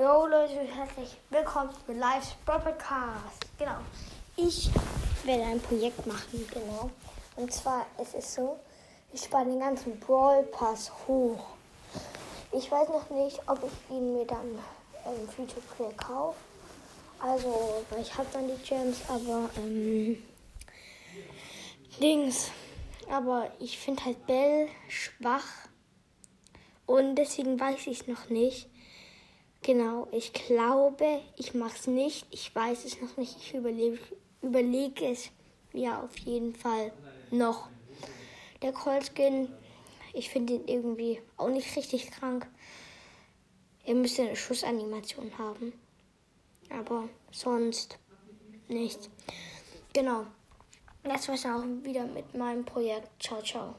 Jo Leute, herzlich willkommen zu Live Podcast. Genau. Ich werde ein Projekt machen, genau. Und zwar es ist so, ich spare den ganzen Brawl Pass hoch. Ich weiß noch nicht, ob ich ihn mir dann ähm, Future Play kaufe. Also, weil ich habe dann die Gems, aber ähm, Dings. Aber ich finde halt Bell schwach. Und deswegen weiß ich es noch nicht. Genau, ich glaube, ich mache es nicht. Ich weiß es noch nicht. Ich überlege, überlege es ja auf jeden Fall noch. Der Colskin, ich finde ihn irgendwie auch nicht richtig krank. Er müsste eine Schussanimation haben. Aber sonst nicht. Genau. Das war's auch wieder mit meinem Projekt. Ciao, ciao.